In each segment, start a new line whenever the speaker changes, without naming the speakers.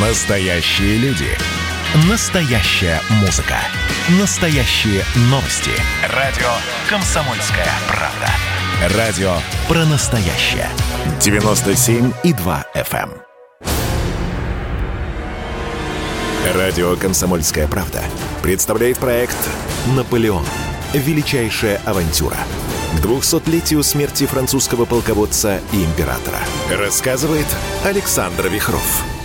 Настоящие люди. Настоящая музыка. Настоящие новости. Радио «Комсомольская правда». Радио про настоящее. 97,2 FM. эм. Радио «Комсомольская правда» представляет проект «Наполеон. Величайшая авантюра». К 200-летию смерти французского полководца и императора. Рассказывает Александр Вихров.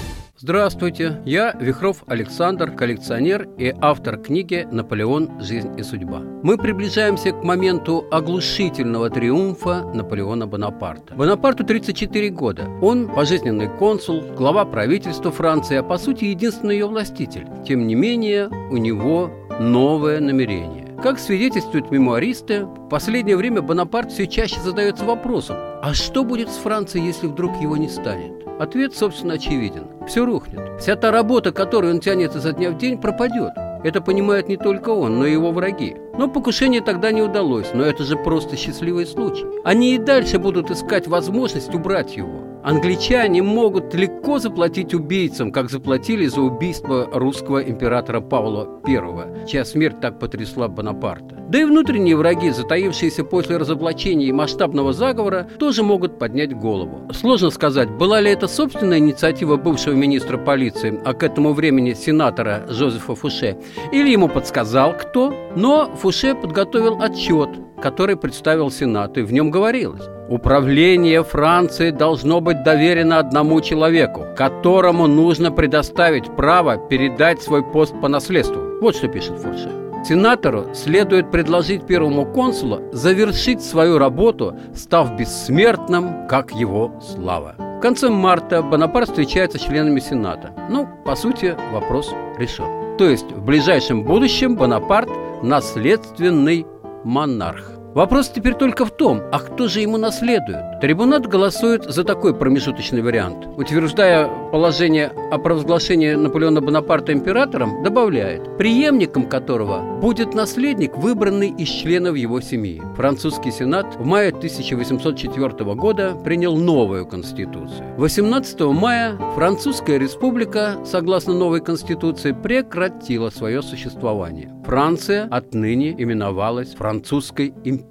Здравствуйте, я Вихров Александр, коллекционер и автор книги «Наполеон. Жизнь и судьба». Мы приближаемся к моменту оглушительного триумфа Наполеона Бонапарта. Бонапарту 34 года. Он пожизненный консул, глава правительства Франции, а по сути единственный ее властитель. Тем не менее, у него новое намерение. Как свидетельствуют мемуаристы, в последнее время Бонапарт все чаще задается вопросом, а что будет с Францией, если вдруг его не станет? Ответ, собственно, очевиден. Все рухнет. Вся та работа, которую он тянет изо дня в день, пропадет. Это понимает не только он, но и его враги. Но покушение тогда не удалось, но это же просто счастливый случай. Они и дальше будут искать возможность убрать его. Англичане могут легко заплатить убийцам, как заплатили за убийство русского императора Павла I, чья смерть так потрясла Бонапарта. Да и внутренние враги, затаившиеся после разоблачения и масштабного заговора, тоже могут поднять голову. Сложно сказать, была ли это собственная инициатива бывшего министра полиции, а к этому времени сенатора Жозефа Фуше, или ему подсказал кто, но Фуше подготовил отчет, который представил Сенату, и в нем говорилось Управление Франции должно быть доверено одному человеку, которому нужно предоставить право передать свой пост по наследству. Вот что пишет Фурше. Сенатору следует предложить первому консулу завершить свою работу, став бессмертным, как его слава. В конце марта Бонапарт встречается с членами Сената. Ну, по сути, вопрос решен. То есть в ближайшем будущем Бонапарт – наследственный монарх. Вопрос теперь только в том, а кто же ему наследует? Трибунат голосует за такой промежуточный вариант. Утверждая положение о провозглашении Наполеона Бонапарта императором, добавляет, преемником которого будет наследник, выбранный из членов его семьи. Французский сенат в мае 1804 года принял новую конституцию. 18 мая Французская республика, согласно новой конституции, прекратила свое существование. Франция отныне именовалась Французской империей.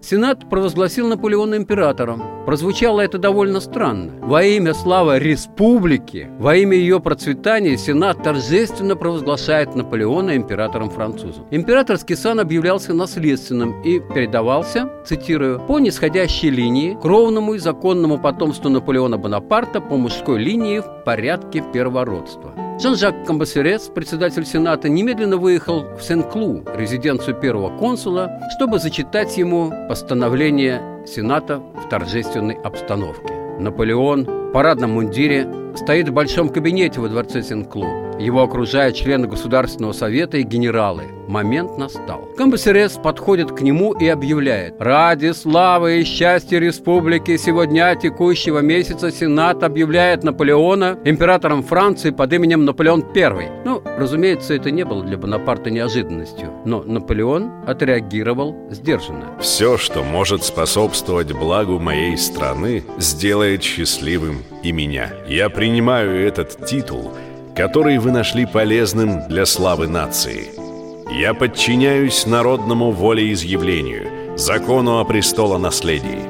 Сенат провозгласил Наполеона императором. Прозвучало это довольно странно. Во имя славы республики, во имя ее процветания Сенат торжественно провозглашает Наполеона императором французом. Императорский сан объявлялся наследственным и передавался, цитирую, по нисходящей линии кровному и законному потомству Наполеона Бонапарта по мужской линии в порядке первородства. Жан-Жак Камбасерес, председатель Сената, немедленно выехал в Сен-Клу, резиденцию первого консула, чтобы зачитать ему постановление Сената в торжественной обстановке. Наполеон в парадном мундире стоит в большом кабинете во дворце Сен-Клу. Его окружают члены Государственного совета и генералы. Момент настал. Камбасерес подходит к нему и объявляет «Ради славы и счастья республики сегодня текущего месяца Сенат объявляет Наполеона императором Франции под именем Наполеон I». Ну, разумеется, это не было для Бонапарта неожиданностью, но Наполеон отреагировал сдержанно.
Все, что может способствовать благу моей страны, сделает счастливым и меня. Я принимаю этот титул – который вы нашли полезным для славы нации. Я подчиняюсь народному волеизъявлению, закону о престолонаследии.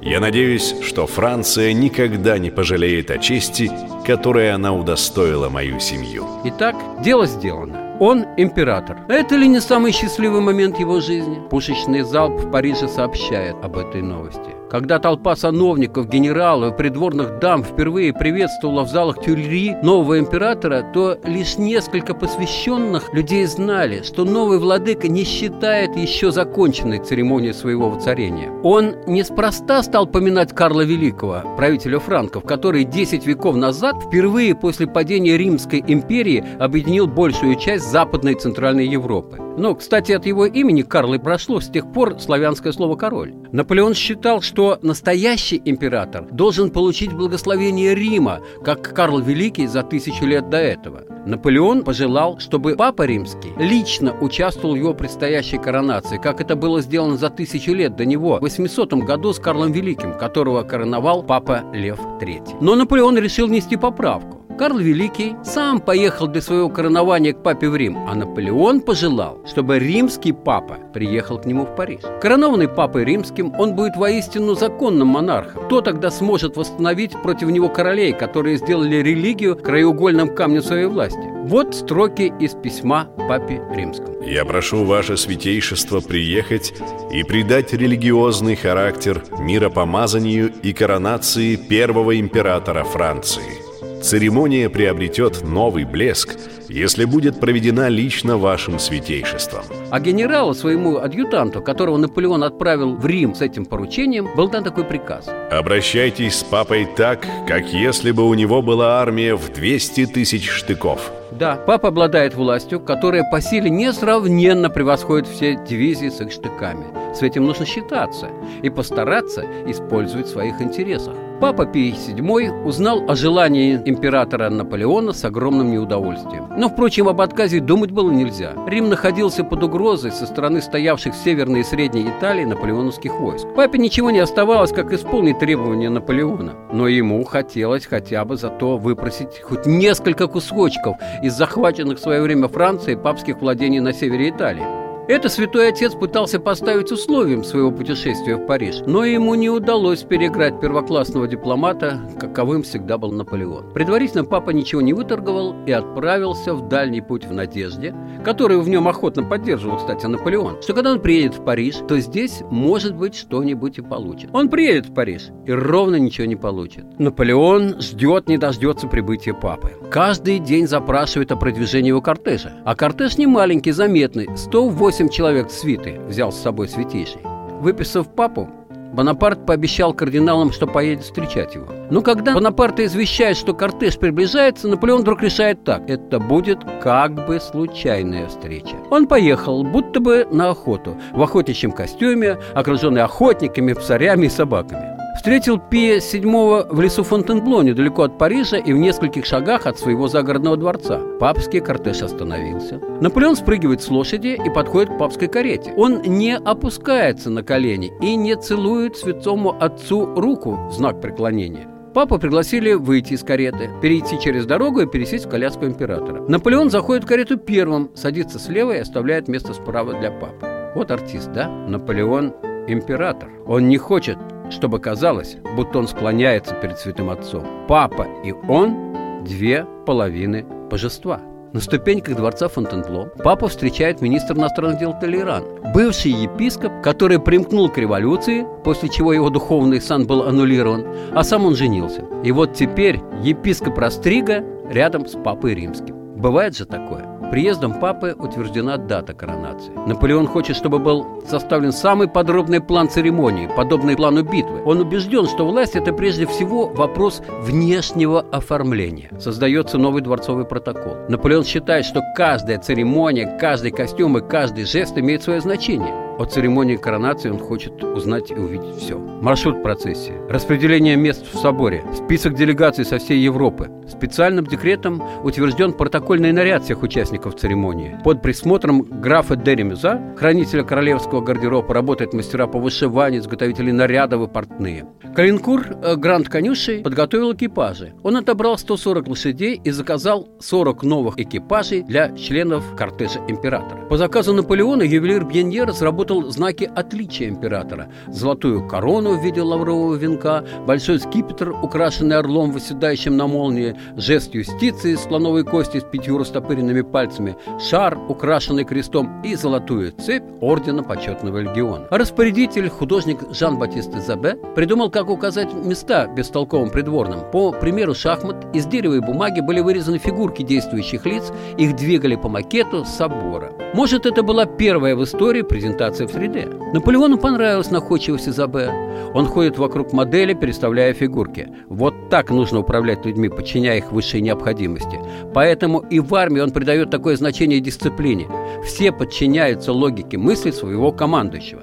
Я надеюсь, что Франция никогда не пожалеет о чести, которой она удостоила мою семью.
Итак, дело сделано. Он император. Это ли не самый счастливый момент его жизни? Пушечный залп в Париже сообщает об этой новости. Когда толпа сановников, генералов и придворных дам впервые приветствовала в залах Тюльри нового императора, то лишь несколько посвященных людей знали, что новый владыка не считает еще законченной церемонию своего воцарения. Он неспроста стал поминать Карла Великого, правителя франков, который 10 веков назад впервые после падения Римской империи объединил большую часть Западной и Центральной Европы. Но, кстати, от его имени Карл и прошло с тех пор славянское слово «король». Наполеон считал, что настоящий император должен получить благословение Рима, как Карл Великий за тысячу лет до этого. Наполеон пожелал, чтобы Папа Римский лично участвовал в его предстоящей коронации, как это было сделано за тысячу лет до него, в 800 году с Карлом Великим, которого короновал Папа Лев III. Но Наполеон решил нести поправку. Карл Великий сам поехал для своего коронования к папе в Рим, а Наполеон пожелал, чтобы римский папа приехал к нему в Париж. Коронованный папой римским, он будет воистину законным монархом. Кто тогда сможет восстановить против него королей, которые сделали религию краеугольным камнем своей власти? Вот строки из письма папе римскому.
«Я прошу ваше святейшество приехать и придать религиозный характер миропомазанию и коронации первого императора Франции. Церемония приобретет новый блеск, если будет проведена лично вашим святейшеством.
А генералу, своему адъютанту, которого Наполеон отправил в Рим с этим поручением, был дан такой приказ.
Обращайтесь с папой так, как если бы у него была армия в 200 тысяч штыков.
Да, папа обладает властью, которая по силе несравненно превосходит все дивизии с их штыками. С этим нужно считаться и постараться использовать в своих интересах. Папа Пий VII узнал о желании императора Наполеона с огромным неудовольствием. Но, впрочем, об отказе думать было нельзя. Рим находился под угрозой со стороны стоявших в Северной и Средней Италии наполеоновских войск. Папе ничего не оставалось, как исполнить требования Наполеона. Но ему хотелось хотя бы зато выпросить хоть несколько кусочков из захваченных в свое время Франции папских владений на севере Италии. Это святой отец пытался поставить условием своего путешествия в Париж, но ему не удалось переиграть первоклассного дипломата, каковым всегда был Наполеон. Предварительно папа ничего не выторговал и отправился в дальний путь в надежде, которую в нем охотно поддерживал, кстати, Наполеон, что когда он приедет в Париж, то здесь, может быть, что-нибудь и получит. Он приедет в Париж и ровно ничего не получит. Наполеон ждет, не дождется прибытия папы. Каждый день запрашивает о продвижении его кортежа. А кортеж не маленький, заметный, 108 Восемь человек свиты взял с собой святейший. Выписав папу, Бонапарт пообещал кардиналам, что поедет встречать его. Но когда Бонапарта извещает, что кортеж приближается, Наполеон вдруг решает так. Это будет как бы случайная встреча. Он поехал, будто бы на охоту, в охотничьем костюме, окруженный охотниками, псарями и собаками. Встретил Пия VII в лесу Фонтенбло, недалеко от Парижа и в нескольких шагах от своего загородного дворца. Папский кортеж остановился. Наполеон спрыгивает с лошади и подходит к папской карете. Он не опускается на колени и не целует святому отцу руку в знак преклонения. Папу пригласили выйти из кареты, перейти через дорогу и пересесть в коляску императора. Наполеон заходит в карету первым, садится слева и оставляет место справа для папы. Вот артист, да? Наполеон император. Он не хочет чтобы казалось, будто он склоняется перед святым отцом. Папа и он – две половины божества. На ступеньках дворца Фонтенбло папа встречает министр иностранных дел Толеран, бывший епископ, который примкнул к революции, после чего его духовный сан был аннулирован, а сам он женился. И вот теперь епископ Растрига рядом с папой римским. Бывает же такое. Приездом папы утверждена дата коронации. Наполеон хочет, чтобы был составлен самый подробный план церемонии, подобный плану битвы. Он убежден, что власть – это прежде всего вопрос внешнего оформления. Создается новый дворцовый протокол. Наполеон считает, что каждая церемония, каждый костюм и каждый жест имеет свое значение. О церемонии коронации он хочет узнать и увидеть все. Маршрут процессии, распределение мест в соборе, список делегаций со всей Европы. Специальным декретом утвержден протокольный наряд всех участников церемонии. Под присмотром графа Деремюза, хранителя королевского гардероба, работают мастера по вышиванию, изготовители нарядов и портные. Калинкур э, Гранд Конюшей подготовил экипажи. Он отобрал 140 лошадей и заказал 40 новых экипажей для членов кортежа императора. По заказу Наполеона ювелир Бьенье разработал разработал знаки отличия императора. Золотую корону в виде лаврового венка, большой скипетр, украшенный орлом, выседающим на молнии, жест юстиции, слоновой кости с пятью растопыренными пальцами, шар, украшенный крестом и золотую цепь ордена почетного легиона. распорядитель, художник Жан-Батист Изабе, придумал, как указать места бестолковым придворным. По примеру шахмат из дерева и бумаги были вырезаны фигурки действующих лиц, их двигали по макету собора. Может, это была первая в истории презентация ориентация в 3D. Наполеону понравилась находчивость Изабе. Он ходит вокруг модели, переставляя фигурки. Вот так нужно управлять людьми, подчиняя их высшей необходимости. Поэтому и в армии он придает такое значение дисциплине. Все подчиняются логике мысли своего командующего.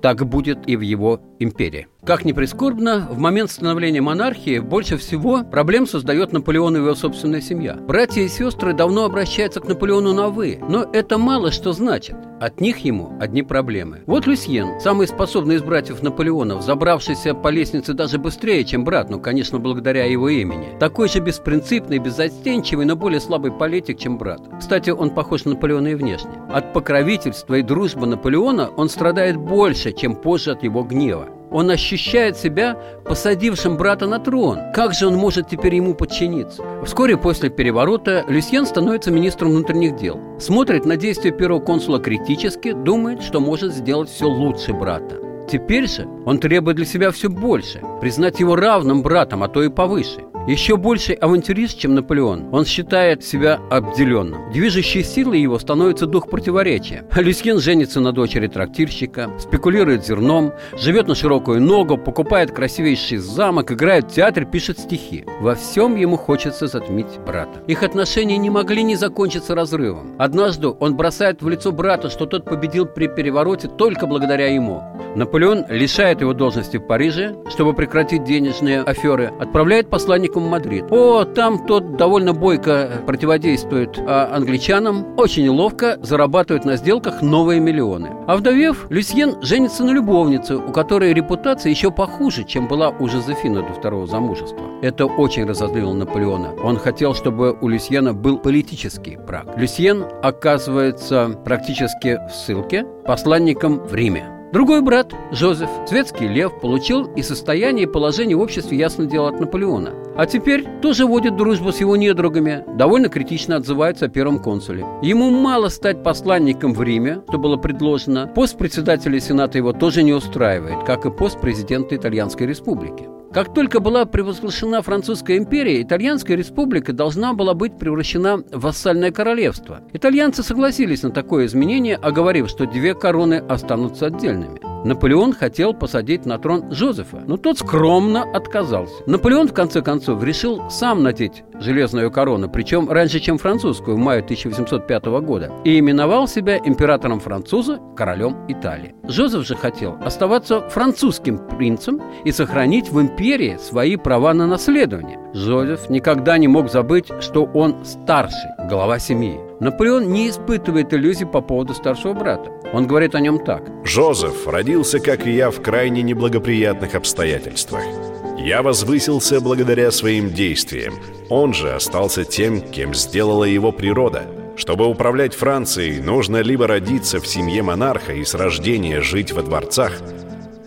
Так будет и в его империи. Как ни прискорбно, в момент становления монархии больше всего проблем создает Наполеон и его собственная семья. Братья и сестры давно обращаются к Наполеону на «вы», но это мало что значит. От них ему одни проблемы. Вот Люсьен, самый способный из братьев Наполеонов, забравшийся по лестнице даже быстрее, чем брат, ну, конечно, благодаря его имени. Такой же беспринципный, беззастенчивый, но более слабый политик, чем брат. Кстати, он похож на Наполеона и внешне. От покровительства и дружбы Наполеона он страдает больше, чем позже от его гнева. Он ощущает себя посадившим брата на трон. Как же он может теперь ему подчиниться? Вскоре после переворота Люсьен становится министром внутренних дел. Смотрит на действия первого консула критически, думает, что может сделать все лучше брата. Теперь же он требует для себя все больше, признать его равным братом, а то и повыше. Еще больше авантюрист, чем Наполеон. Он считает себя обделенным. Движущей силой его становится дух противоречия. Люсьен женится на дочери трактирщика, спекулирует зерном, живет на широкую ногу, покупает красивейший замок, играет в театр, пишет стихи. Во всем ему хочется затмить брата. Их отношения не могли не закончиться разрывом. Однажды он бросает в лицо брата, что тот победил при перевороте только благодаря ему. Наполеон лишает его должности в Париже, чтобы прекратить денежные аферы, отправляет посланника в Мадрид. О, там тот довольно бойко противодействует а, англичанам, очень ловко зарабатывает на сделках новые миллионы. А вдовев, Люсьен женится на любовнице, у которой репутация еще похуже, чем была у Жозефина до второго замужества. Это очень разозлило Наполеона. Он хотел, чтобы у Люсьена был политический брак. Люсьен оказывается практически в ссылке посланником в Риме. Другой брат, Жозеф, светский лев, получил и состояние, и положение в обществе, ясно дело, от Наполеона. А теперь тоже водит дружбу с его недругами, довольно критично отзывается о первом консуле. Ему мало стать посланником в Риме, что было предложено. Пост председателя Сената его тоже не устраивает, как и пост президента Итальянской Республики. Как только была превозглашена Французская империя, Итальянская республика должна была быть превращена в вассальное королевство. Итальянцы согласились на такое изменение, оговорив, что две короны останутся отдельными. Наполеон хотел посадить на трон Жозефа, но тот скромно отказался. Наполеон, в конце концов, решил сам надеть железную корону, причем раньше, чем французскую, в мае 1805 года, и именовал себя императором француза, королем Италии. Жозеф же хотел оставаться французским принцем и сохранить в империи свои права на наследование. Жозеф никогда не мог забыть, что он старший, глава семьи. Наполеон не испытывает иллюзий по поводу старшего брата. Он говорит о нем так.
«Жозеф родился, как и я, в крайне неблагоприятных обстоятельствах. Я возвысился благодаря своим действиям. Он же остался тем, кем сделала его природа. Чтобы управлять Францией, нужно либо родиться в семье монарха и с рождения жить во дворцах,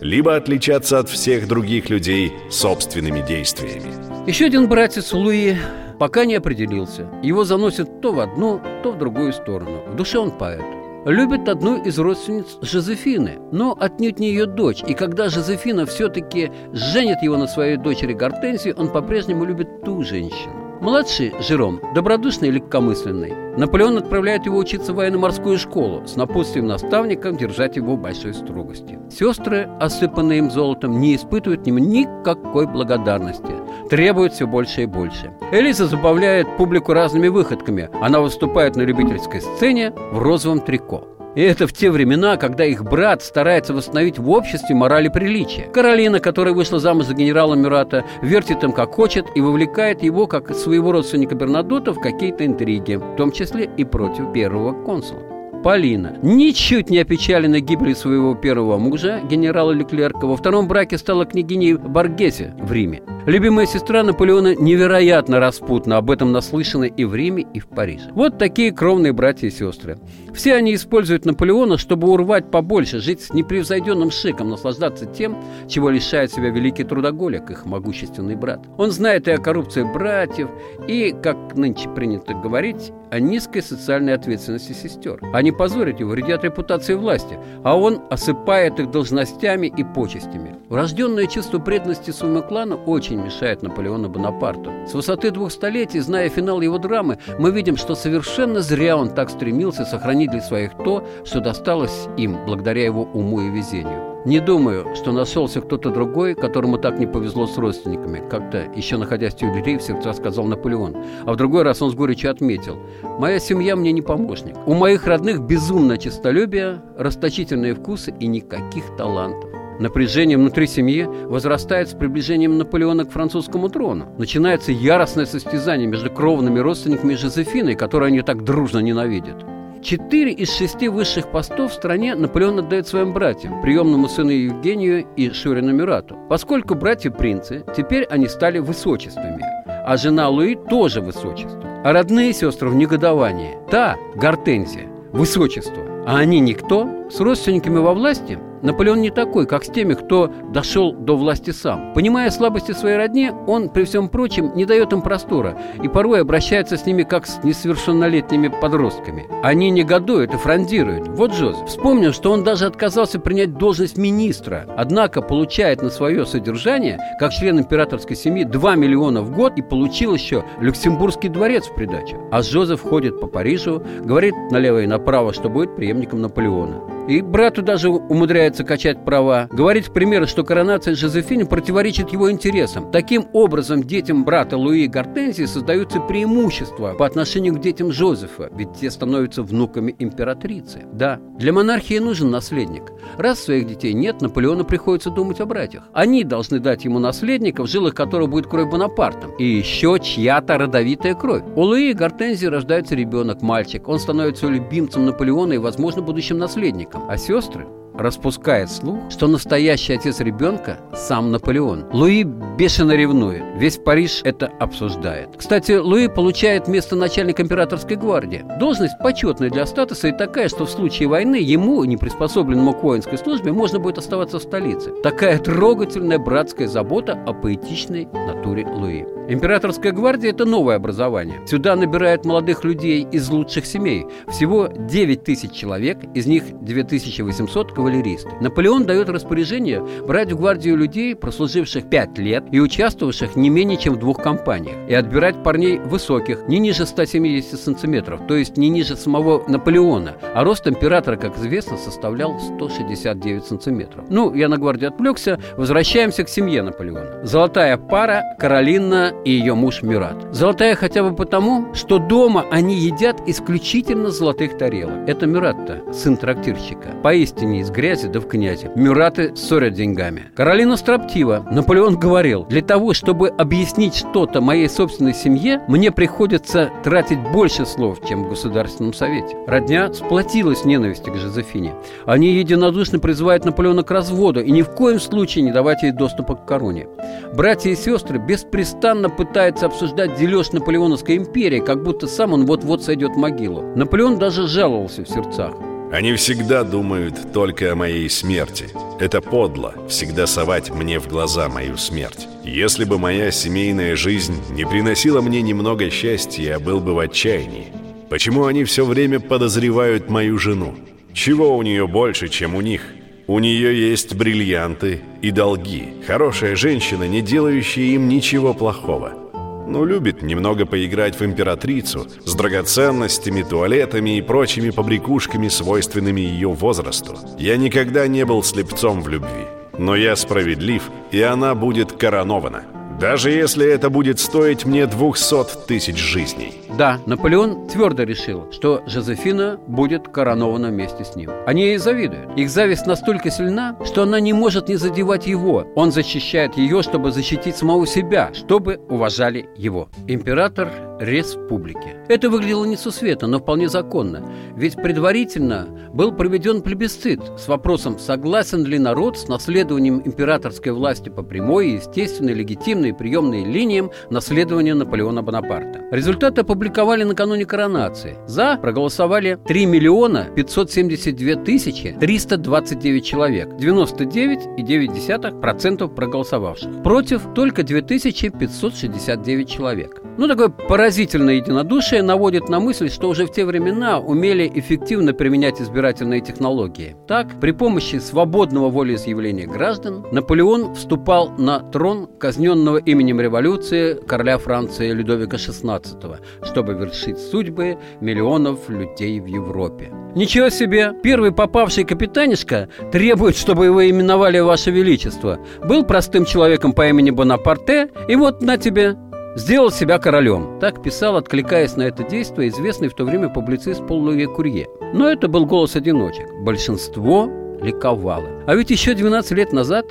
либо отличаться от всех других людей собственными действиями.
Еще один братец Луи пока не определился. Его заносит то в одну, то в другую сторону. В душе он поэт. Любит одну из родственниц Жозефины, но отнюдь не ее дочь. И когда Жозефина все-таки женит его на своей дочери Гортензии, он по-прежнему любит ту женщину. Младший Жером, добродушный и легкомысленный. Наполеон отправляет его учиться в военно-морскую школу с напутствием наставникам держать его в большой строгости. Сестры, осыпанные им золотом, не испытывают к нему никакой благодарности. Требуют все больше и больше. Элиза забавляет публику разными выходками. Она выступает на любительской сцене в розовом трико. И это в те времена, когда их брат старается восстановить в обществе мораль и приличие. Каролина, которая вышла замуж за генерала Мюрата, вертит им как хочет и вовлекает его, как своего родственника Бернадота, в какие-то интриги, в том числе и против первого консула. Полина, ничуть не опечалена гибелью своего первого мужа, генерала Леклерка, во втором браке стала княгиней Баргесе в Риме. Любимая сестра Наполеона невероятно распутна, об этом наслышаны и в Риме, и в Париже. Вот такие кровные братья и сестры. Все они используют Наполеона, чтобы урвать побольше, жить с непревзойденным шиком, наслаждаться тем, чего лишает себя великий трудоголик, их могущественный брат. Он знает и о коррупции братьев, и, как нынче принято говорить, о низкой социальной ответственности сестер. Они позорят его, вредят репутации власти, а он осыпает их должностями и почестями. Врожденное чувство преданности своему клану очень мешает Наполеону Бонапарту. С высоты двух столетий, зная финал его драмы, мы видим, что совершенно зря он так стремился сохранить для своих то, что досталось им благодаря его уму и везению. Не думаю, что нашелся кто-то другой, которому так не повезло с родственниками. Как-то, еще находясь в Тюильри, в сердца сказал Наполеон. А в другой раз он с горечью отметил. «Моя семья мне не помощник. У моих родных безумное честолюбие, расточительные вкусы и никаких талантов». Напряжение внутри семьи возрастает с приближением Наполеона к французскому трону. Начинается яростное состязание между кровными родственниками Жозефиной, которую они так дружно ненавидят. Четыре из шести высших постов в стране Наполеон отдает своим братьям, приемному сыну Евгению и Шурину Мюрату. Поскольку братья-принцы, теперь они стали высочествами, а жена Луи тоже высочество. А родные сестры в негодовании. Та, Гортензия, высочество, а они никто, с родственниками во власти – Наполеон не такой, как с теми, кто дошел до власти сам. Понимая слабости своей родни, он, при всем прочем, не дает им простора и порой обращается с ними как с несовершеннолетними подростками. Они негодуют и фрондируют. Вот Джозеф. Вспомнил, что он даже отказался принять должность министра, однако получает на свое содержание, как член императорской семьи, 2 миллиона в год и получил еще Люксембургский дворец в придачу. А Джозеф ходит по Парижу, говорит налево и направо, что будет преемником Наполеона. И брату даже умудряется качать права. Говорит, к примеру, что коронация Жозефины противоречит его интересам. Таким образом, детям брата Луи Гортензии создаются преимущества по отношению к детям Жозефа, ведь те становятся внуками императрицы. Да, для монархии нужен наследник. Раз своих детей нет, Наполеону приходится думать о братьях. Они должны дать ему наследника, в жилах которого будет кровь Бонапарта. И еще чья-то родовитая кровь. У Луи Гортензии рождается ребенок, мальчик. Он становится любимцем Наполеона и, возможно, будущим наследником а сестры распускает слух, что настоящий отец ребенка сам Наполеон. Луи бешено ревнует. Весь Париж это обсуждает. Кстати, Луи получает место начальника императорской гвардии. Должность почетная для статуса и такая, что в случае войны ему, не приспособленному к воинской службе, можно будет оставаться в столице. Такая трогательная братская забота о поэтичной натуре Луи. Императорская гвардия – это новое образование. Сюда набирают молодых людей из лучших семей. Всего 9 тысяч человек, из них 2800 кавалеристы. Наполеон дает распоряжение брать в гвардию людей, прослуживших 5 лет и участвовавших не менее чем в двух кампаниях, и отбирать парней высоких, не ниже 170 сантиметров, то есть не ниже самого Наполеона, а рост императора, как известно, составлял 169 сантиметров. Ну, я на гвардию отвлекся, возвращаемся к семье Наполеона. Золотая пара Каролина и ее муж Мюрат. Золотая хотя бы потому, что дома они едят исключительно золотых тарелок. Это Мюрат-то, сын трактирщика. Поистине из грязи да в князе. Мюраты ссорят деньгами. Каролина строптива. Наполеон говорил, для того, чтобы объяснить что-то моей собственной семье, мне приходится тратить больше слов, чем в Государственном Совете. Родня сплотилась в ненависти к Жозефине. Они единодушно призывают Наполеона к разводу и ни в коем случае не давать ей доступа к короне. Братья и сестры беспрестанно пытаются обсуждать дележ Наполеоновской империи, как будто сам он вот-вот сойдет в могилу. Наполеон даже жаловался в сердцах.
Они всегда думают только о моей смерти. Это подло, всегда совать мне в глаза мою смерть. Если бы моя семейная жизнь не приносила мне немного счастья, я был бы в отчаянии. Почему они все время подозревают мою жену? Чего у нее больше, чем у них? У нее есть бриллианты и долги. Хорошая женщина, не делающая им ничего плохого но любит немного поиграть в императрицу с драгоценностями, туалетами и прочими побрякушками, свойственными ее возрасту. Я никогда не был слепцом в любви, но я справедлив, и она будет коронована. Даже если это будет стоить мне 200 тысяч жизней.
Да, Наполеон твердо решил, что Жозефина будет коронована вместе с ним. Они ей завидуют. Их зависть настолько сильна, что она не может не задевать его. Он защищает ее, чтобы защитить самого себя, чтобы уважали его. Император республики. Это выглядело несусветно, но вполне законно. Ведь предварительно был проведен плебисцит с вопросом, согласен ли народ с наследованием императорской власти по прямой, естественной, легитимной и приемной линиям наследования Наполеона Бонапарта. Результаты опубликовали накануне коронации. За проголосовали 3 миллиона 572 тысячи 329 человек, 99,9% проголосовавших. Против только 2569 человек. Ну, такое поразительное единодушие наводит на мысль, что уже в те времена умели эффективно применять избирательные технологии. Так, при помощи свободного волеизъявления граждан Наполеон вступал на трон казненного именем революции короля Франции Людовика XVI, чтобы вершить судьбы миллионов людей в Европе. Ничего себе! Первый попавший капитанишка требует, чтобы его именовали Ваше Величество. Был простым человеком по имени Бонапарте, и вот на тебе сделал себя королем. Так писал, откликаясь на это действие, известный в то время публицист Пол Луи Курье. Но это был голос одиночек. Большинство ликовало. А ведь еще 12 лет назад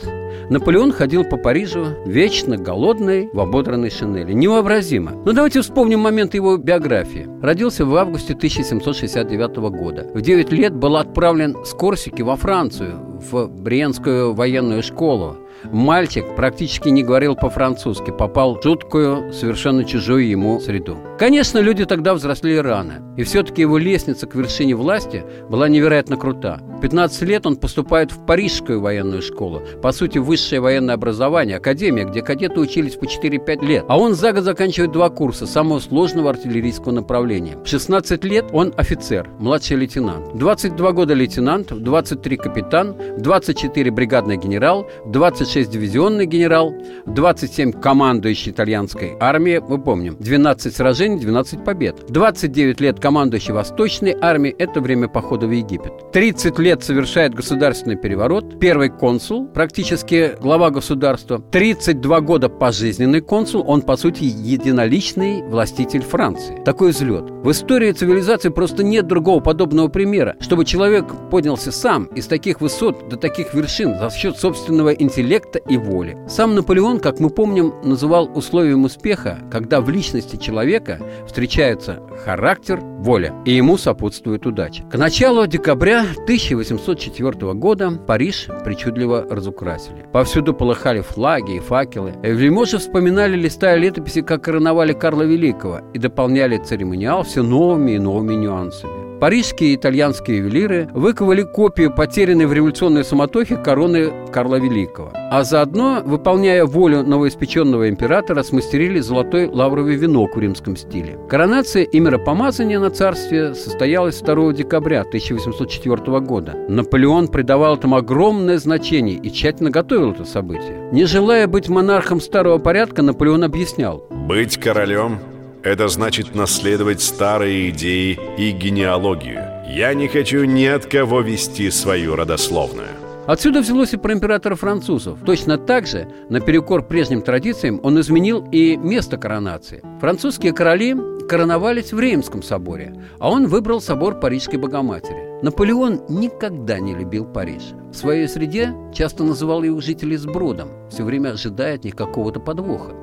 Наполеон ходил по Парижу вечно голодный, в ободранной шинели. Невообразимо. Но давайте вспомним момент его биографии. Родился в августе 1769 года. В 9 лет был отправлен с Корсики во Францию, в Бриенскую военную школу. Мальчик практически не говорил по-французски, попал в жуткую, совершенно чужую ему среду. Конечно, люди тогда взрослели рано, и все-таки его лестница к вершине власти была невероятно крута. В 15 лет он поступает в Парижскую военную школу, по сути, высшее военное образование, академия, где кадеты учились по 4-5 лет, а он за год заканчивает два курса самого сложного артиллерийского направления. В 16 лет он офицер, младший лейтенант. 22 года лейтенант, 23 капитан, 24 бригадный генерал, 26 26 дивизионный генерал, 27 командующий итальянской армией, мы помним, 12 сражений, 12 побед. 29 лет командующий Восточной армией, это время похода в Египет. 30 лет совершает государственный переворот, первый консул, практически глава государства. 32 года пожизненный консул, он, по сути, единоличный властитель Франции. Такой взлет. В истории цивилизации просто нет другого подобного примера, чтобы человек поднялся сам из таких высот до таких вершин за счет собственного интеллекта, интеллекта и воли. Сам Наполеон, как мы помним, называл условием успеха, когда в личности человека встречаются характер, воля, и ему сопутствует удача. К началу декабря 1804 года Париж причудливо разукрасили. Повсюду полыхали флаги и факелы. Вельможи вспоминали, листая летописи, как короновали Карла Великого и дополняли церемониал все новыми и новыми нюансами. Парижские и итальянские ювелиры выковали копию потерянной в революционной суматохе короны Карла Великого. А заодно, выполняя волю новоиспеченного императора, смастерили золотой лавровый венок в римском стиле. Коронация и миропомазание на царстве состоялась 2 декабря 1804 года. Наполеон придавал этому огромное значение и тщательно готовил это событие. Не желая быть монархом старого порядка, Наполеон объяснял.
«Быть королем это значит наследовать старые идеи и генеалогию. Я не хочу ни от кого вести свою родословную.
Отсюда взялось и про императора французов. Точно так же, наперекор прежним традициям, он изменил и место коронации. Французские короли короновались в Реймском соборе, а он выбрал собор Парижской Богоматери. Наполеон никогда не любил Париж. В своей среде часто называл его жителей сбродом, все время ожидая от них какого-то подвоха.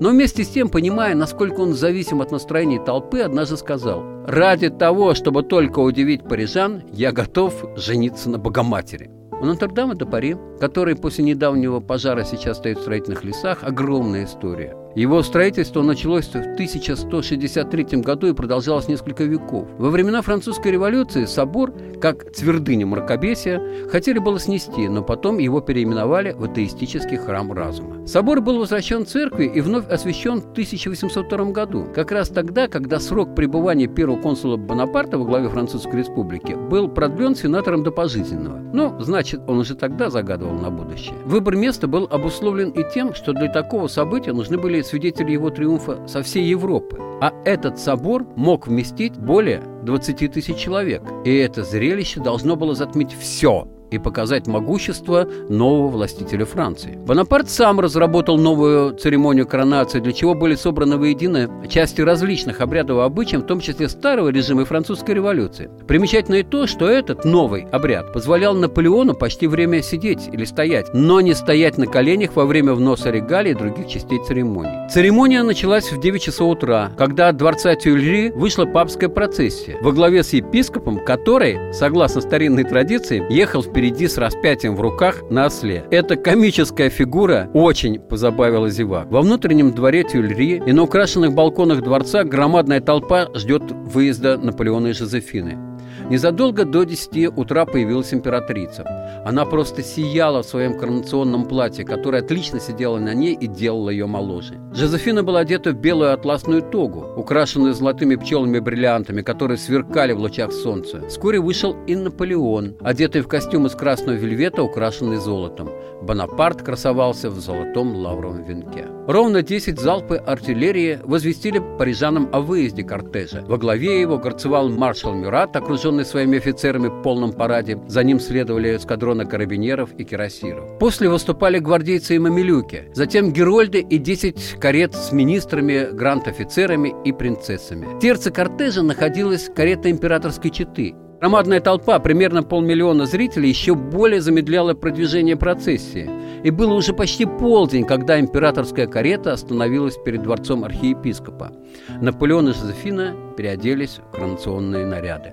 Но вместе с тем, понимая, насколько он зависим от настроений толпы, однажды сказал «Ради того, чтобы только удивить парижан, я готов жениться на Богоматери». У Нотр-Дама до Пари, который после недавнего пожара сейчас стоит в строительных лесах, огромная история. Его строительство началось в 1163 году и продолжалось несколько веков. Во времена французской революции собор, как твердыня мракобесия, хотели было снести, но потом его переименовали в атеистический храм разума. Собор был возвращен церкви и вновь освящен в 1802 году, как раз тогда, когда срок пребывания первого консула Бонапарта во главе Французской республики был продлен сенатором до пожизненного. Ну, значит, он уже тогда загадывал на будущее. Выбор места был обусловлен и тем, что для такого события нужны были свидетели его триумфа со всей Европы. А этот собор мог вместить более 20 тысяч человек. И это зрелище должно было затмить все и показать могущество нового властителя Франции. Бонапарт сам разработал новую церемонию коронации, для чего были собраны воедино части различных обрядов и обычаев, в том числе старого режима французской революции. Примечательно и то, что этот новый обряд позволял Наполеону почти время сидеть или стоять, но не стоять на коленях во время вноса регалий и других частей церемонии. Церемония началась в 9 часов утра, когда от дворца Тюильри вышла папская процессия во главе с епископом, который, согласно старинной традиции, ехал впереди впереди с распятием в руках на осле. Эта комическая фигура очень позабавила зевак. Во внутреннем дворе Тюльри и на украшенных балконах дворца громадная толпа ждет выезда Наполеона и Жозефины. Незадолго до 10 утра появилась императрица. Она просто сияла в своем коронационном платье, которое отлично сидело на ней и делало ее моложе. Жозефина была одета в белую атласную тогу, украшенную золотыми пчелами-бриллиантами, которые сверкали в лучах солнца. Вскоре вышел и Наполеон, одетый в костюм из красного вельвета, украшенный золотом. Бонапарт красовался в золотом лавровом венке. Ровно 10 залпы артиллерии возвестили парижанам о выезде кортежа. Во главе его горцевал маршал Мюрат, окруженный своими офицерами в полном параде. За ним следовали эскадроны карабинеров и кирасиров. После выступали гвардейцы и мамилюки. Затем Герольды и 10 карет с министрами, гранд-офицерами и принцессами. В сердце кортежа находилась карета императорской четы. Громадная толпа, примерно полмиллиона зрителей, еще более замедляла продвижение процессии. И было уже почти полдень, когда императорская карета остановилась перед дворцом архиепископа. Наполеон и Жозефина переоделись в коронационные наряды.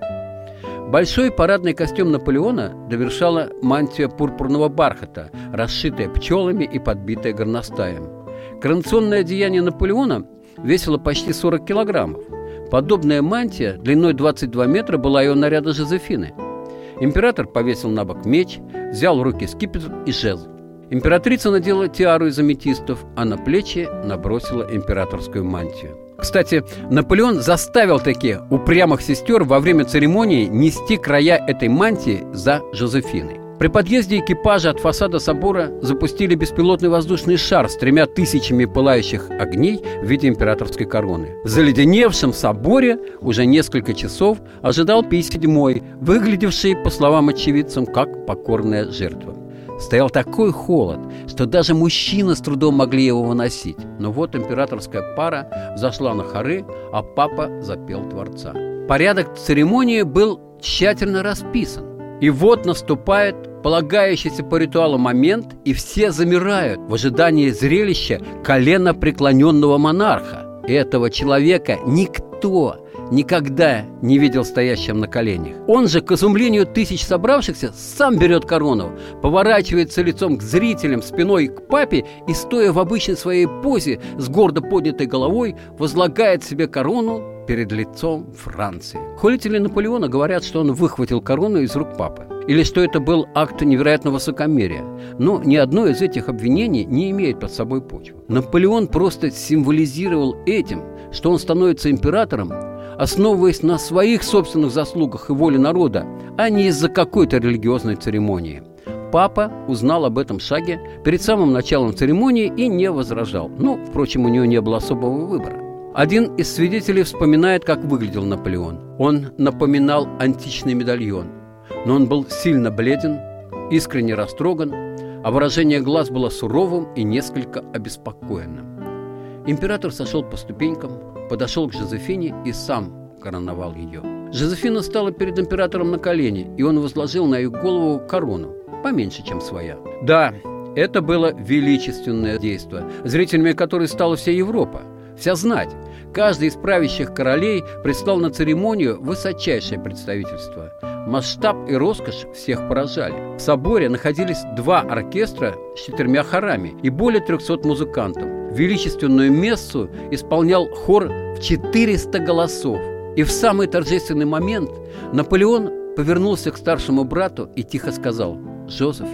Большой парадный костюм Наполеона довершала мантия пурпурного бархата, расшитая пчелами и подбитая горностаем. Коронационное одеяние Наполеона весило почти 40 килограммов. Подобная мантия длиной 22 метра была ее наряда Жозефины. Император повесил на бок меч, взял в руки скипетр и жезл. Императрица надела тиару из аметистов, а на плечи набросила императорскую мантию. Кстати, Наполеон заставил такие упрямых сестер во время церемонии нести края этой мантии за Жозефиной. При подъезде экипажа от фасада собора запустили беспилотный воздушный шар с тремя тысячами пылающих огней в виде императорской короны. В заледеневшем соборе уже несколько часов ожидал Пий седьмой, выглядевший, по словам очевидцам, как покорная жертва. Стоял такой холод, что даже мужчины с трудом могли его выносить. Но вот императорская пара зашла на хоры, а папа запел Творца. Порядок церемонии был тщательно расписан. И вот наступает полагающийся по ритуалу момент, и все замирают в ожидании зрелища колено преклоненного монарха. Этого человека никто никогда не видел стоящим на коленях. Он же, к изумлению тысяч собравшихся, сам берет корону, поворачивается лицом к зрителям, спиной к папе и, стоя в обычной своей позе с гордо поднятой головой, возлагает себе корону перед лицом Франции. Холители Наполеона говорят, что он выхватил корону из рук папы. Или что это был акт невероятного высокомерия. Но ни одно из этих обвинений не имеет под собой почвы. Наполеон просто символизировал этим, что он становится императором, основываясь на своих собственных заслугах и воле народа, а не из-за какой-то религиозной церемонии. Папа узнал об этом шаге перед самым началом церемонии и не возражал. Ну, впрочем, у него не было особого выбора. Один из свидетелей вспоминает, как выглядел Наполеон. Он напоминал античный медальон, но он был сильно бледен, искренне растроган, а выражение глаз было суровым и несколько обеспокоенным. Император сошел по ступенькам, подошел к Жозефине и сам короновал ее. Жозефина стала перед императором на колени, и он возложил на ее голову корону, поменьше, чем своя. Да, это было величественное действие, зрителями которой стала вся Европа, вся знать. Каждый из правящих королей прислал на церемонию высочайшее представительство. Масштаб и роскошь всех поражали. В соборе находились два оркестра с четырьмя хорами и более 300 музыкантов. Величественную мессу исполнял хор в 400 голосов. И в самый торжественный момент Наполеон повернулся к старшему брату и тихо сказал «Жозеф,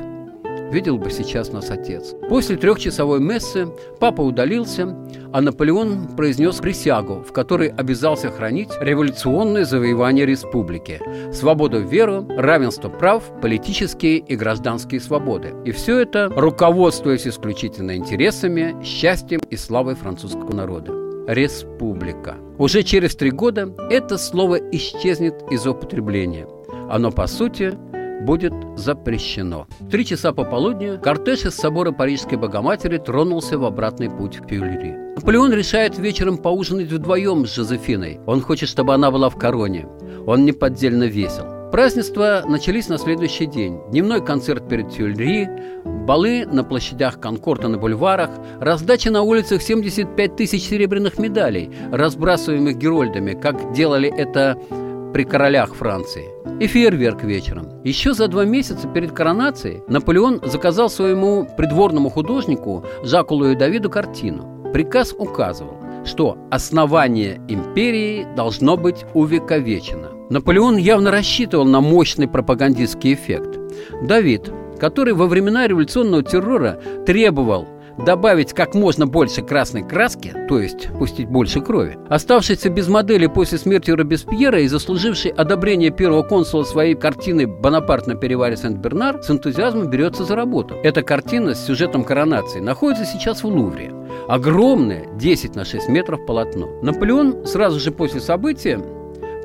видел бы сейчас нас отец». После трехчасовой мессы папа удалился, а Наполеон произнес присягу, в которой обязался хранить революционное завоевание республики, свободу веры, равенство прав, политические и гражданские свободы. И все это руководствуясь исключительно интересами, счастьем и славой французского народа республика. Уже через три года это слово исчезнет из употребления. Оно, по сути, будет запрещено. В три часа пополудни кортеж из собора Парижской Богоматери тронулся в обратный путь в Тюильри. Наполеон решает вечером поужинать вдвоем с Жозефиной. Он хочет, чтобы она была в короне. Он неподдельно весел. Празднества начались на следующий день. Дневной концерт перед Тюильри, балы на площадях Конкорда на бульварах, раздача на улицах 75 тысяч серебряных медалей, разбрасываемых герольдами, как делали это при королях Франции. И фейерверк вечером. Еще за два месяца перед коронацией Наполеон заказал своему придворному художнику Жаку Луи Давиду картину. Приказ указывал, что основание империи должно быть увековечено – Наполеон явно рассчитывал на мощный пропагандистский эффект. Давид, который во времена революционного террора требовал добавить как можно больше красной краски, то есть пустить больше крови. Оставшийся без модели после смерти Робеспьера и заслуживший одобрение первого консула своей картины «Бонапарт на переваре Сент-Бернар» с энтузиазмом берется за работу. Эта картина с сюжетом коронации находится сейчас в Лувре. Огромное 10 на 6 метров полотно. Наполеон сразу же после события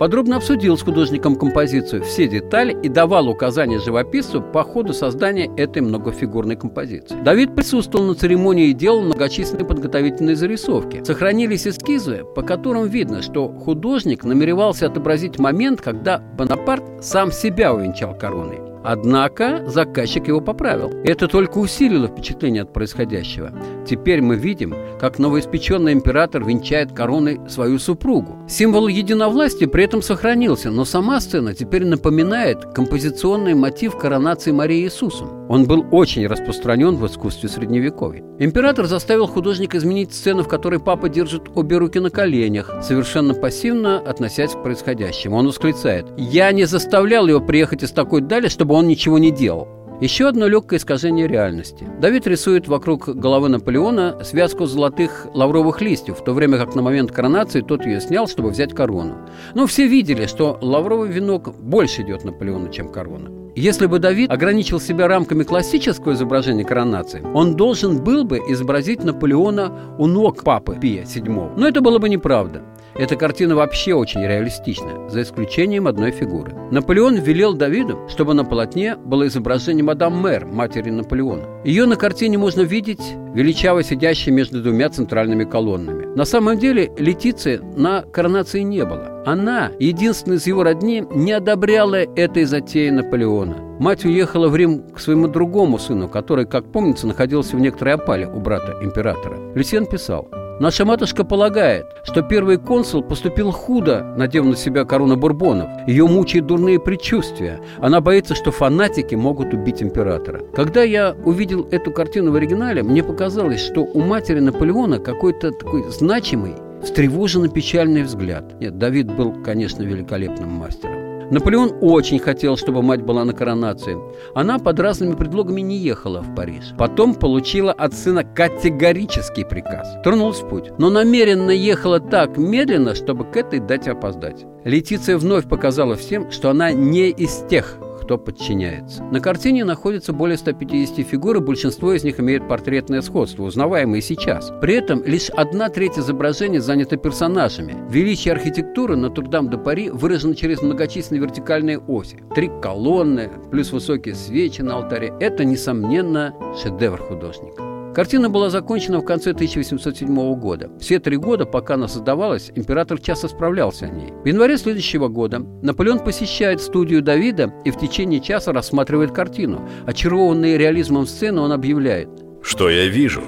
подробно обсудил с художником композицию все детали и давал указания живописцу по ходу создания этой многофигурной композиции. Давид присутствовал на церемонии и делал многочисленные подготовительные зарисовки. Сохранились эскизы, по которым видно, что художник намеревался отобразить момент, когда Бонапарт сам себя увенчал короной. Однако заказчик его поправил. Это только усилило впечатление от происходящего. Теперь мы видим, как новоиспеченный император венчает короной свою супругу. Символ единовластия при этом сохранился, но сама сцена теперь напоминает композиционный мотив коронации Марии Иисусом. Он был очень распространен в искусстве Средневековья. Император заставил художника изменить сцену, в которой папа держит обе руки на коленях, совершенно пассивно относясь к происходящему. Он восклицает «Я не заставлял его приехать из такой дали, чтобы чтобы он ничего не делал. Еще одно легкое искажение реальности. Давид рисует вокруг головы Наполеона связку золотых лавровых листьев, в то время как на момент коронации тот ее снял, чтобы взять корону. Но все видели, что лавровый венок больше идет Наполеону, чем корона. Если бы Давид ограничил себя рамками классического изображения коронации, он должен был бы изобразить Наполеона у ног папы Пия VII. Но это было бы неправда. Эта картина вообще очень реалистична, за исключением одной фигуры. Наполеон велел Давиду, чтобы на полотне было изображение мадам Мэр, матери Наполеона. Ее на картине можно видеть величаво сидящей между двумя центральными колоннами. На самом деле Летиции на коронации не было. Она, единственная из его родни, не одобряла этой затеи Наполеона. Мать уехала в Рим к своему другому сыну, который, как помнится, находился в некоторой опале у брата императора. Люсьен писал, Наша матушка полагает, что первый консул поступил худо, надев на себя корону бурбонов. Ее мучают дурные предчувствия. Она боится, что фанатики могут убить императора. Когда я увидел эту картину в оригинале, мне показалось, что у матери Наполеона какой-то такой значимый, встревоженно печальный взгляд. Нет, Давид был, конечно, великолепным мастером. Наполеон очень хотел, чтобы мать была на коронации. Она под разными предлогами не ехала в Париж. Потом получила от сына категорический приказ. Тронулась в путь, но намеренно ехала так медленно, чтобы к этой дате опоздать. Летиция вновь показала всем, что она не из тех, кто подчиняется. На картине находится более 150 фигур, и большинство из них имеют портретное сходство, узнаваемые сейчас. При этом лишь одна треть изображения занята персонажами. Величие архитектуры Нотр-Дам-де-Пари выражено через многочисленные вертикальные оси. Три колонны, плюс высокие свечи на алтаре – это, несомненно, шедевр художника. Картина была закончена в конце 1807 года. Все три года, пока она создавалась, император часто справлялся о ней. В январе следующего года Наполеон посещает студию Давида и в течение часа рассматривает картину. Очарованный реализмом сцены он объявляет.
Что я вижу?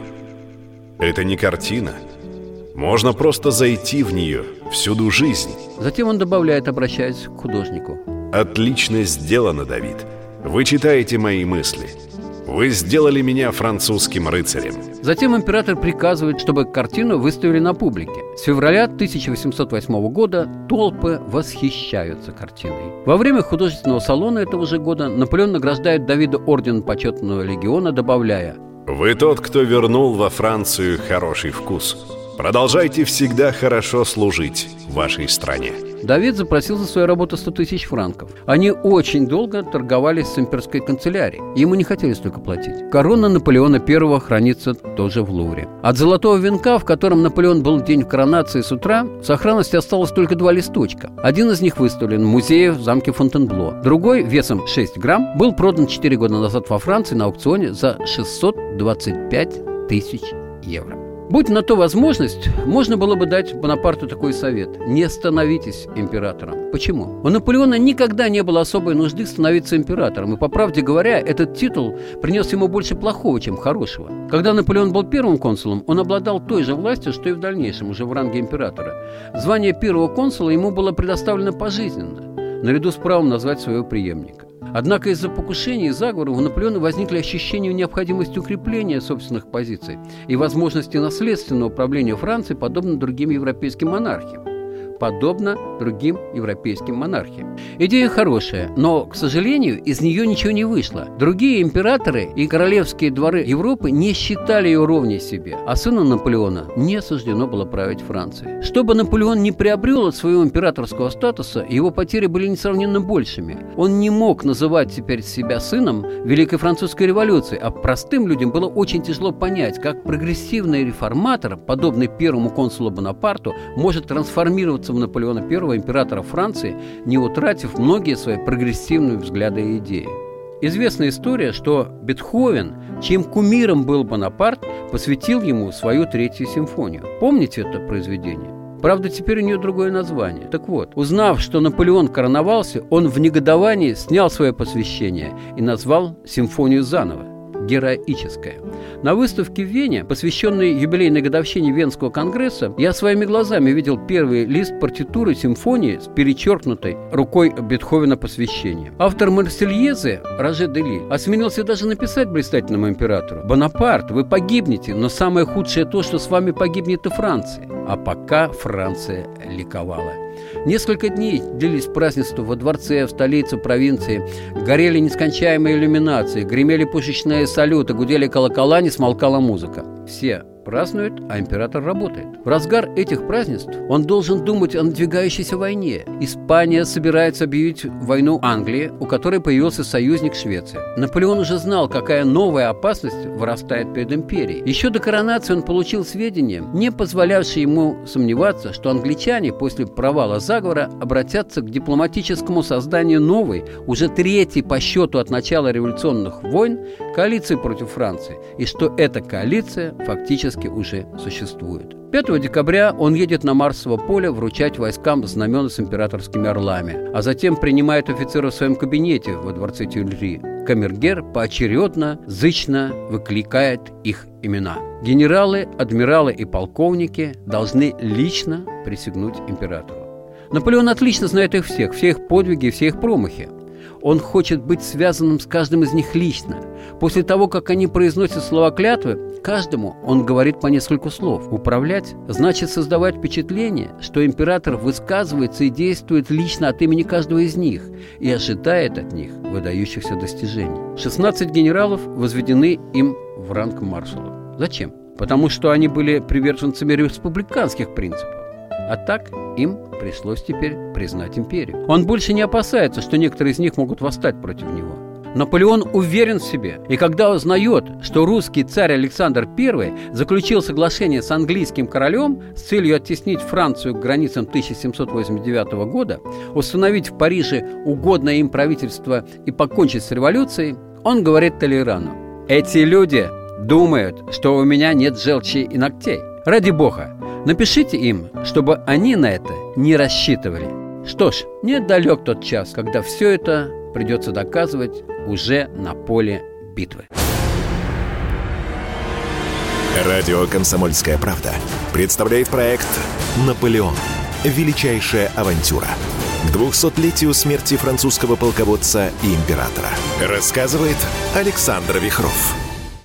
Это не картина. Можно просто зайти в нее, всюду жизнь.
Затем он добавляет, обращаясь к художнику.
Отлично сделано, Давид. Вы читаете мои мысли. Вы сделали меня французским рыцарем.
Затем император приказывает, чтобы картину выставили на публике. С февраля 1808 года толпы восхищаются картиной. Во время художественного салона этого же года Наполеон награждает Давида орден почетного легиона, добавляя
«Вы тот, кто вернул во Францию хороший вкус. Продолжайте всегда хорошо служить вашей стране».
Давид запросил за свою работу 100 тысяч франков. Они очень долго торговались с имперской канцелярией. Ему не хотели столько платить. Корона Наполеона I хранится тоже в Лувре. От золотого венка, в котором Наполеон был в день коронации с утра, в сохранности осталось только два листочка. Один из них выставлен в музее в замке Фонтенбло. Другой, весом 6 грамм, был продан 4 года назад во Франции на аукционе за 625 тысяч евро. Будь на то возможность, можно было бы дать Бонапарту такой совет. Не становитесь императором. Почему? У Наполеона никогда не было особой нужды становиться императором. И, по правде говоря, этот титул принес ему больше плохого, чем хорошего. Когда Наполеон был первым консулом, он обладал той же властью, что и в дальнейшем, уже в ранге императора. Звание первого консула ему было предоставлено пожизненно, наряду с правом назвать своего преемника. Однако из-за покушений и заговоров у Наполеона возникли ощущения необходимости укрепления собственных позиций и возможности наследственного управления Францией, подобно другим европейским монархиям. Подобно другим европейским монархиям. Идея хорошая, но, к сожалению, из нее ничего не вышло. Другие императоры и королевские дворы Европы не считали ее ровней себе, а сыну Наполеона не суждено было править Францией. Чтобы Наполеон не приобрел от своего императорского статуса, его потери были несравненно большими. Он не мог называть теперь себя сыном Великой Французской революции, а простым людям было очень тяжело понять, как прогрессивный реформатор, подобный первому консулу Бонапарту, может трансформироваться в Наполеона I, императора Франции, не утратив многие свои прогрессивные взгляды и идеи. Известна история, что Бетховен, чьим кумиром был Бонапарт, посвятил ему свою третью симфонию. Помните это произведение? Правда, теперь у нее другое название. Так вот, узнав, что Наполеон короновался, он в негодовании снял свое посвящение и назвал симфонию заново героическое. На выставке в Вене, посвященной юбилейной годовщине Венского конгресса, я своими глазами видел первый лист партитуры симфонии с перечеркнутой рукой Бетховена посвящения. Автор Марсельезы, Роже Дели, осмелился даже написать блистательному императору «Бонапарт, вы погибнете, но самое худшее то, что с вами погибнет и Франция». А пока Франция ликовала. Несколько дней длились празднества во дворце, в столице, провинции. Горели нескончаемые иллюминации, гремели пушечные салюты, гудели колокола, не смолкала музыка. Все празднует, а император работает. В разгар этих празднеств он должен думать о надвигающейся войне. Испания собирается объявить войну Англии, у которой появился союзник Швеции. Наполеон уже знал, какая новая опасность вырастает перед империей. Еще до коронации он получил сведения, не позволявшие ему сомневаться, что англичане после провала заговора обратятся к дипломатическому созданию новой, уже третьей по счету от начала революционных войн, коалиции против Франции, и что эта коалиция фактически уже существует. 5 декабря он едет на Марсово поле вручать войскам знамена с императорскими орлами, а затем принимает офицеров в своем кабинете во дворце Тюльри. Камергер поочередно, зычно выкликает их имена. Генералы, адмиралы и полковники должны лично присягнуть императору. Наполеон отлично знает их всех, все их подвиги все их промахи. Он хочет быть связанным с каждым из них лично. После того, как они произносят слова клятвы, каждому он говорит по нескольку слов. Управлять значит создавать впечатление, что император высказывается и действует лично от имени каждого из них и ожидает от них выдающихся достижений. 16 генералов возведены им в ранг маршалов. Зачем? Потому что они были приверженцами республиканских принципов. А так им пришлось теперь признать империю. Он больше не опасается, что некоторые из них могут восстать против него. Наполеон уверен в себе, и когда узнает, что русский царь Александр I заключил соглашение с английским королем с целью оттеснить Францию к границам 1789 года, установить в Париже угодное им правительство и покончить с революцией, он говорит Толерану, «Эти люди думают, что у меня нет желчи и ногтей. Ради бога, Напишите им, чтобы они на это не рассчитывали. Что ж, недалек тот час, когда все это придется доказывать уже на поле битвы.
Радио «Комсомольская правда» представляет проект «Наполеон. Величайшая авантюра». К 200-летию смерти французского полководца и императора. Рассказывает Александр Вихров.